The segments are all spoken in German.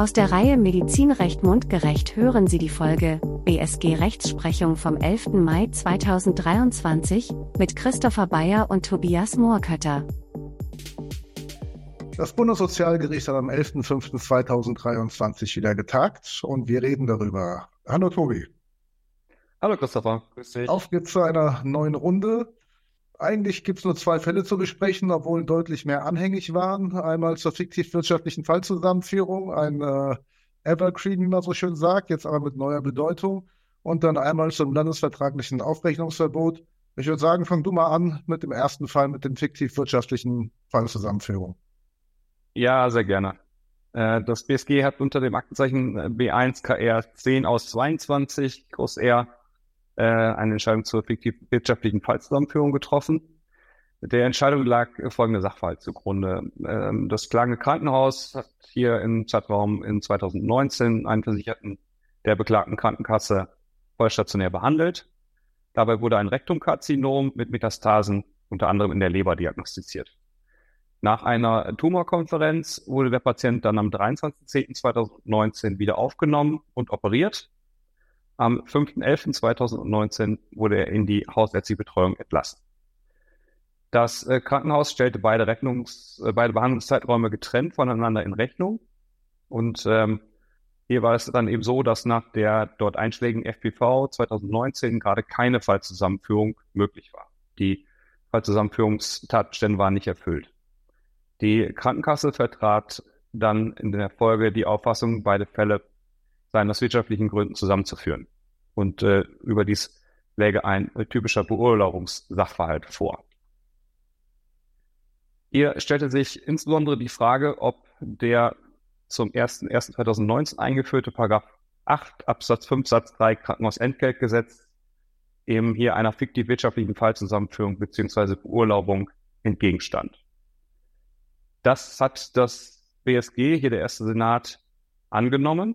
Aus der Reihe Medizinrecht mundgerecht hören Sie die Folge BSG Rechtsprechung vom 11. Mai 2023 mit Christopher Bayer und Tobias Moorkötter. Das Bundessozialgericht hat am 11.05.2023 wieder getagt und wir reden darüber. Hallo Tobi. Hallo Christopher, grüß dich. Auf geht's zu einer neuen Runde. Eigentlich gibt es nur zwei Fälle zu besprechen, obwohl deutlich mehr anhängig waren. Einmal zur fiktiv-wirtschaftlichen Fallzusammenführung, ein äh, Evergreen, wie man so schön sagt, jetzt aber mit neuer Bedeutung. Und dann einmal zum landesvertraglichen Aufrechnungsverbot. Ich würde sagen, fang du mal an mit dem ersten Fall, mit dem fiktiv-wirtschaftlichen Fallzusammenführung. Ja, sehr gerne. Äh, das BSG hat unter dem Aktenzeichen B1 KR 10 aus 22 Groß R äh, eine Entscheidung zur wirtschaftlichen Fallzusammenführung getroffen. Der Entscheidung lag folgende Sachverhalt zugrunde. Ähm, das klagende Krankenhaus hat hier im Zeitraum in 2019 einen Versicherten der beklagten Krankenkasse vollstationär behandelt. Dabei wurde ein Rektumkarzinom mit Metastasen unter anderem in der Leber diagnostiziert. Nach einer Tumorkonferenz wurde der Patient dann am 23.10.2019 wieder aufgenommen und operiert. Am 5.11.2019 wurde er in die hausärztliche Betreuung entlassen. Das äh, Krankenhaus stellte beide, Rechnungs-, äh, beide Behandlungszeiträume getrennt voneinander in Rechnung. Und ähm, hier war es dann eben so, dass nach der dort einschlägigen FPV 2019 gerade keine Fallzusammenführung möglich war. Die Fallzusammenführungstatbestände waren nicht erfüllt. Die Krankenkasse vertrat dann in der Folge die Auffassung, beide Fälle seien aus wirtschaftlichen Gründen zusammenzuführen. Und äh, überdies läge ein äh, typischer Beurlaubungssachverhalt vor. Hier stellte sich insbesondere die Frage, ob der zum 01.01.2019 eingeführte Paragraph 8 Absatz 5 Satz 3 Krankenhausentgeltgesetz eben hier einer fiktiv wirtschaftlichen Fallzusammenführung beziehungsweise Beurlaubung entgegenstand. Das hat das BSG, hier der erste Senat, angenommen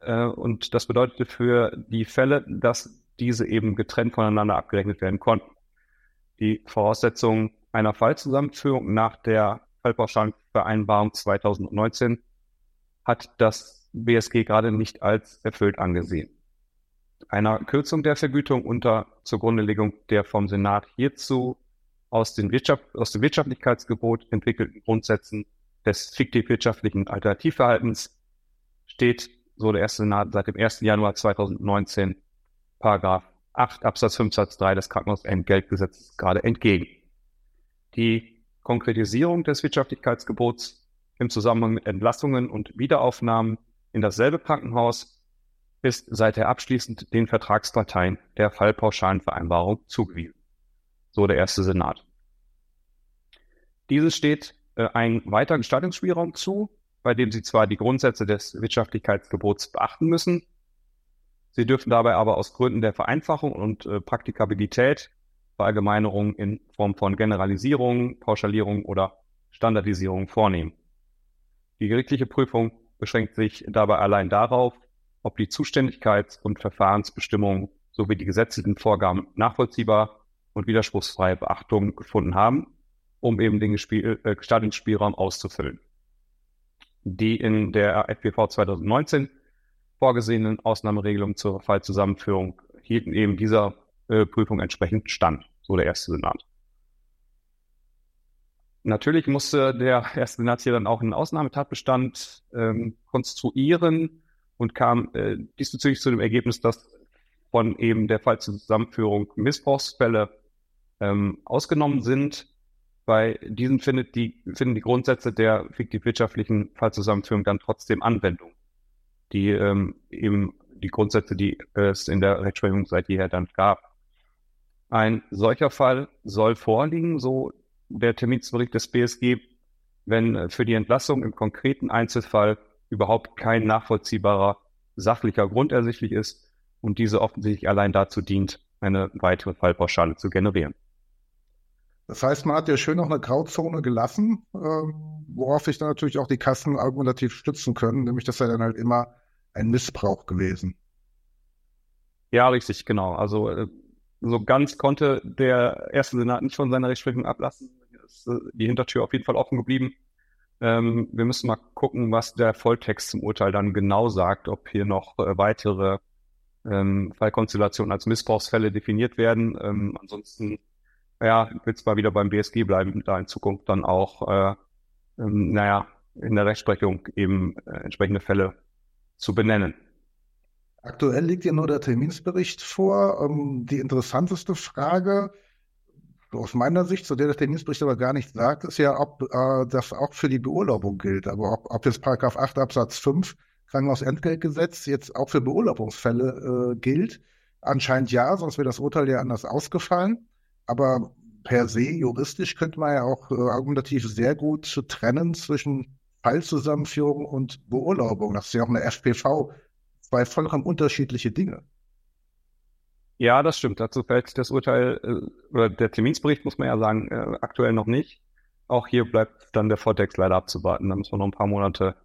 äh, und das bedeutete für die Fälle, dass diese eben getrennt voneinander abgerechnet werden konnten. Die Voraussetzungen einer Fallzusammenführung nach der Fallpauschalvereinbarung 2019 hat das BSG gerade nicht als erfüllt angesehen. Einer Kürzung der Vergütung unter Zugrundelegung der vom Senat hierzu aus, den Wirtschaft, aus dem Wirtschaftlichkeitsgebot entwickelten Grundsätzen des fiktiv-wirtschaftlichen Alternativverhaltens steht so der erste Senat seit dem 1. Januar 2019 Paragraph 8 Absatz 5 Satz 3 des Krankenhausentgeltgesetzes gerade entgegen. Die Konkretisierung des Wirtschaftlichkeitsgebots im Zusammenhang mit Entlassungen und Wiederaufnahmen in dasselbe Krankenhaus ist seither abschließend den Vertragsparteien der Fallpauschalenvereinbarung zugewiesen. So der erste Senat. Dieses steht äh, ein weiterer Gestaltungsspielraum zu, bei dem Sie zwar die Grundsätze des Wirtschaftlichkeitsgebots beachten müssen, Sie dürfen dabei aber aus Gründen der Vereinfachung und äh, Praktikabilität Verallgemeinerungen in Form von Generalisierung, Pauschalierung oder Standardisierung vornehmen. Die gerichtliche Prüfung beschränkt sich dabei allein darauf, ob die Zuständigkeits- und Verfahrensbestimmungen sowie die gesetzlichen Vorgaben nachvollziehbar und widerspruchsfreie Beachtung gefunden haben, um eben den äh, Gestaltungsspielraum auszufüllen die in der FPV 2019 vorgesehenen Ausnahmeregelungen zur Fallzusammenführung hielten eben dieser äh, Prüfung entsprechend stand, so der erste Senat. Natürlich musste der erste Senat hier dann auch einen Ausnahmetatbestand ähm, konstruieren und kam äh, diesbezüglich zu dem Ergebnis, dass von eben der Fallzusammenführung Missbrauchsfälle ähm, ausgenommen sind bei diesen findet die, finden die Grundsätze der fiktiv-wirtschaftlichen Fallzusammenführung dann trotzdem Anwendung. Die ähm, eben die Grundsätze, die es in der Rechtsprechung seit jeher dann gab. Ein solcher Fall soll vorliegen, so der Terminsbericht des BSG, wenn äh, für die Entlassung im konkreten Einzelfall überhaupt kein nachvollziehbarer sachlicher Grund ersichtlich ist und diese offensichtlich allein dazu dient, eine weitere Fallpauschale zu generieren. Das heißt, man hat ja schön noch eine Grauzone gelassen, äh, worauf sich dann natürlich auch die Kassen argumentativ stützen können, nämlich das sei dann halt immer ein Missbrauch gewesen. Ja, richtig, genau. Also äh, so ganz konnte der erste Senat nicht von seiner Rechtsprechung ablassen. Ist äh, die Hintertür auf jeden Fall offen geblieben. Ähm, wir müssen mal gucken, was der Volltext zum Urteil dann genau sagt, ob hier noch äh, weitere ähm, Fallkonstellationen als Missbrauchsfälle definiert werden. Ähm, ansonsten ja, wird mal wieder beim BSG bleiben, da in Zukunft dann auch, äh, ähm, naja, in der Rechtsprechung eben äh, entsprechende Fälle zu benennen. Aktuell liegt ja nur der Terminsbericht vor. Ähm, die interessanteste Frage aus meiner Sicht, zu der der Terminsbericht aber gar nicht sagt, ist ja, ob äh, das auch für die Beurlaubung gilt. Aber ob, ob jetzt Paragraph 8 Absatz 5 Krankenhausentgeltgesetz jetzt auch für Beurlaubungsfälle äh, gilt. Anscheinend ja, sonst wäre das Urteil ja anders ausgefallen. Aber per se juristisch könnte man ja auch äh, argumentativ sehr gut trennen zwischen Fallzusammenführung und Beurlaubung. Das ist ja auch eine FPV, zwei vollkommen unterschiedliche Dinge. Ja, das stimmt. Dazu fällt das Urteil äh, oder der Terminsbericht, muss man ja sagen, äh, aktuell noch nicht. Auch hier bleibt dann der Vortext leider abzuwarten. Da müssen wir noch ein paar Monate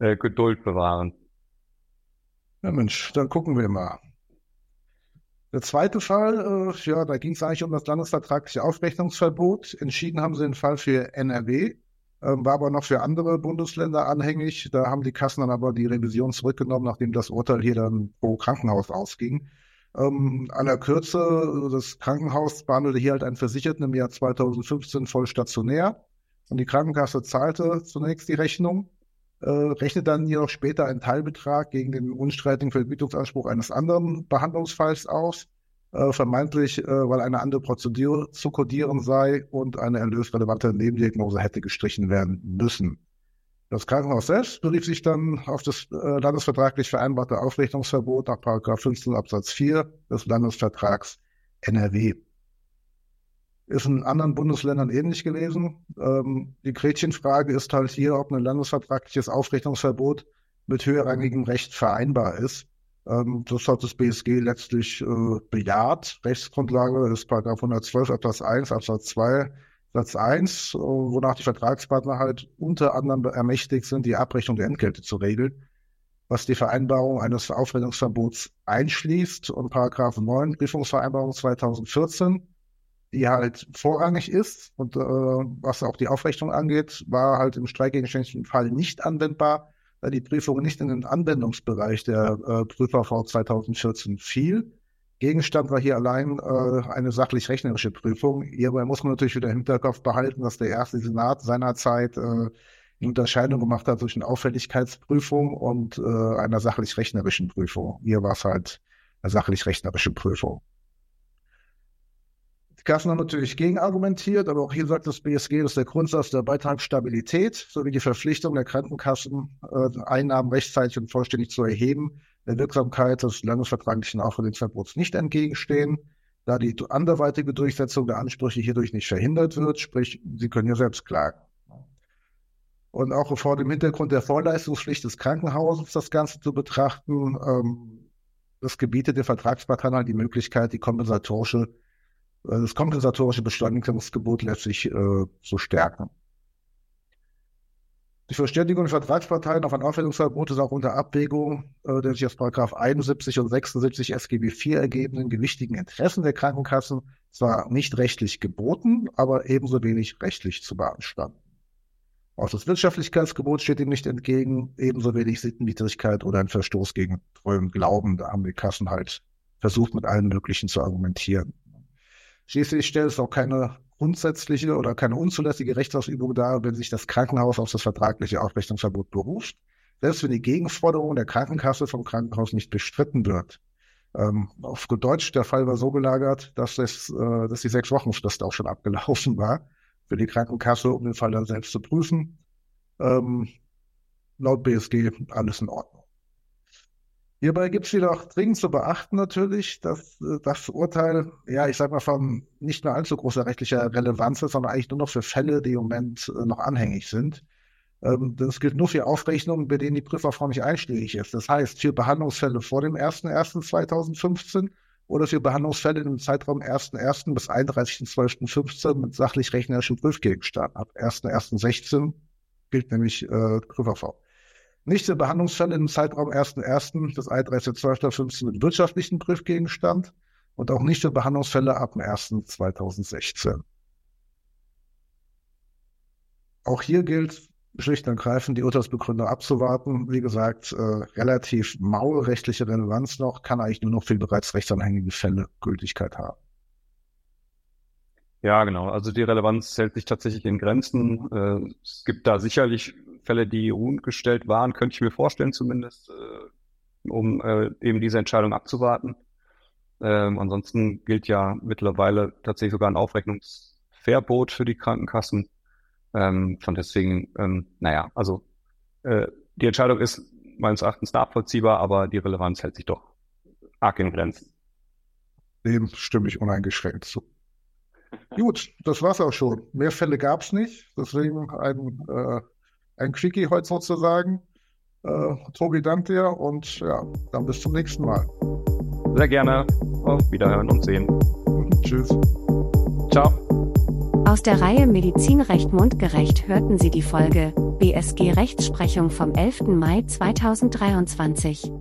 äh, Geduld bewahren. Ja, Mensch, dann gucken wir mal. Der zweite Fall, äh, ja, da ging es eigentlich um das landesvertragliche Aufrechnungsverbot. Entschieden haben sie den Fall für NRW, äh, war aber noch für andere Bundesländer anhängig. Da haben die Kassen dann aber die Revision zurückgenommen, nachdem das Urteil hier dann pro Krankenhaus ausging. Ähm, aller Kürze, das Krankenhaus behandelte hier halt einen Versicherten im Jahr 2015 voll stationär und die Krankenkasse zahlte zunächst die Rechnung, äh, rechnet dann jedoch später einen Teilbetrag gegen den unstreitigen Vergütungsanspruch eines anderen Behandlungsfalls aus, äh, vermeintlich, äh, weil eine andere Prozedur zu kodieren sei und eine erlösrelevante Nebendiagnose hätte gestrichen werden müssen. Das Krankenhaus selbst berief sich dann auf das äh, landesvertraglich vereinbarte Aufrichtungsverbot nach 15 Absatz 4 des Landesvertrags NRW. Ist in anderen Bundesländern ähnlich gewesen. Ähm, die Gretchenfrage ist halt hier, ob ein landesvertragliches Aufrichtungsverbot mit höherrangigem Recht vereinbar ist. Ähm, das hat das BSG letztlich äh, bejaht. Rechtsgrundlage ist 112 Absatz 1 Absatz 2 Satz 1, äh, wonach die Vertragspartner halt unter anderem ermächtigt sind, die Abrechnung der Entgelte zu regeln, was die Vereinbarung eines Aufrechnungsverbots einschließt und Paragraph 9 Prüfungsvereinbarung 2014, die halt vorrangig ist und äh, was auch die Aufrechnung angeht, war halt im streikgegenständlichen Fall nicht anwendbar, da die Prüfung nicht in den Anwendungsbereich der äh, Prüfer-V 2014 fiel. Gegenstand war hier allein äh, eine sachlich-rechnerische Prüfung. Hierbei muss man natürlich wieder im Hinterkopf behalten, dass der erste Senat seinerzeit äh, eine Unterscheidung gemacht hat zwischen Auffälligkeitsprüfung und äh, einer sachlich-rechnerischen Prüfung. Hier war es halt eine sachlich-rechnerische Prüfung. Die Kassen haben natürlich gegenargumentiert, aber auch hier sagt das BSG, dass der Grundsatz der Beitragsstabilität sowie die Verpflichtung der Krankenkassen, äh, Einnahmen rechtzeitig und vollständig zu erheben, der Wirksamkeit des landesvertraglichen Aufwendungsverbots nicht entgegenstehen, da die anderweitige Durchsetzung der Ansprüche hierdurch nicht verhindert wird, sprich, sie können ja selbst klagen. Und auch vor dem Hintergrund der Vorleistungspflicht des Krankenhauses das Ganze zu betrachten, ähm, das gebietet der Vertragspartner die Möglichkeit, die kompensatorische, das kompensatorische Beschleunigungsgebot letztlich äh, zu stärken. Die Verständigung der Vertragsparteien auf ein Aufwendungsverbot ist auch unter Abwägung äh, der sich aus Paragraph 71 und 76 SGB IV ergebenden gewichtigen Interessen der Krankenkassen zwar nicht rechtlich geboten, aber ebenso wenig rechtlich zu beanstanden. Auch das Wirtschaftlichkeitsgebot steht ihm nicht entgegen, ebenso wenig Sittenwidrigkeit oder ein Verstoß gegen treuen Glauben. Da haben die Kassen halt versucht, mit allen möglichen zu argumentieren. Schließlich stellt es auch keine grundsätzliche oder keine unzulässige Rechtsausübung dar, wenn sich das Krankenhaus auf das vertragliche Aufrechnungsverbot beruft, selbst wenn die Gegenforderung der Krankenkasse vom Krankenhaus nicht bestritten wird. Ähm, auf Deutsch, der Fall war so gelagert, dass, es, äh, dass die sechs Wochen Frist auch schon abgelaufen war für die Krankenkasse, um den Fall dann selbst zu prüfen. Ähm, laut BSG alles in Ordnung. Hierbei gibt es jedoch dringend zu beachten natürlich, dass äh, das Urteil, ja, ich sag mal, von nicht mehr allzu großer rechtlicher Relevanz ist, sondern eigentlich nur noch für Fälle, die im Moment äh, noch anhängig sind. Ähm, das gilt nur für Aufrechnungen, bei denen die Prüferform nicht einschlägig ist. Das heißt, für Behandlungsfälle vor dem 01.01.2015 oder für Behandlungsfälle im Zeitraum 1.01. bis 31.12.15 mit sachlich rechnerischem Prüfgegenstand. Ab 1.01.16 gilt nämlich äh, Prüferform. Nicht für Behandlungsfälle im Zeitraum 1.1. bis 31.12.15 mit wirtschaftlichen Prüfgegenstand und auch nicht für Behandlungsfälle ab dem 1.2016. Auch hier gilt schlicht und ergreifend die Urteilsbegründung abzuwarten. Wie gesagt, äh, relativ maue rechtliche Relevanz noch, kann eigentlich nur noch für bereits rechtsanhängige Fälle Gültigkeit haben. Ja, genau. Also die Relevanz hält sich tatsächlich in Grenzen. Äh, es gibt da sicherlich Fälle, die ruhend gestellt waren, könnte ich mir vorstellen zumindest, äh, um äh, eben diese Entscheidung abzuwarten. Ähm, ansonsten gilt ja mittlerweile tatsächlich sogar ein Aufrechnungsverbot für die Krankenkassen. Ähm, von deswegen, ähm, naja, also äh, die Entscheidung ist meines Erachtens nachvollziehbar, aber die Relevanz hält sich doch arg in Grenzen. Dem stimme ich uneingeschränkt zu. Gut, das war's auch schon. Mehr Fälle gab's nicht, deswegen ein, äh, ein Quickie heute sozusagen. Äh, Tobi, dank dir und ja, dann bis zum nächsten Mal. Sehr gerne. Auf Wiederhören und sehen. Tschüss. Ciao. Aus der Reihe Medizinrecht mundgerecht hörten Sie die Folge BSG Rechtsprechung vom 11. Mai 2023.